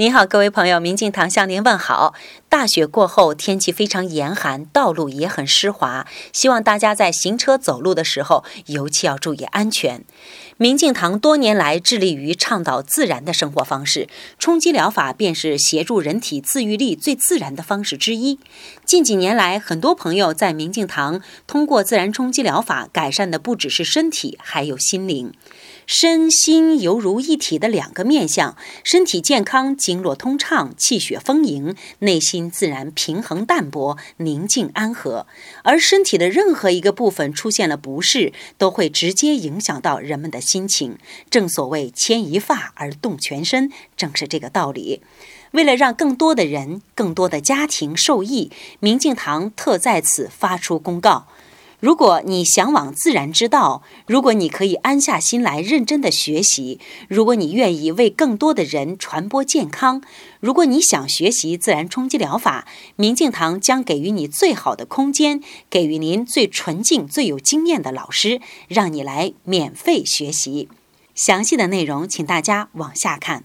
你好，各位朋友，明镜堂向您问好。大雪过后，天气非常严寒，道路也很湿滑，希望大家在行车走路的时候，尤其要注意安全。明镜堂多年来致力于倡导自然的生活方式，冲击疗法便是协助人体自愈力最自然的方式之一。近几年来，很多朋友在明镜堂通过自然冲击疗法改善的不只是身体，还有心灵。身心犹如一体的两个面相，身体健康，经络通畅，气血丰盈，内心自然平衡淡泊，宁静安和。而身体的任何一个部分出现了不适，都会直接影响到人们的心情。正所谓牵一发而动全身，正是这个道理。为了让更多的人、更多的家庭受益，明镜堂特在此发出公告。如果你向往自然之道，如果你可以安下心来认真的学习，如果你愿意为更多的人传播健康，如果你想学习自然冲击疗法，明镜堂将给予你最好的空间，给予您最纯净、最有经验的老师，让你来免费学习。详细的内容，请大家往下看。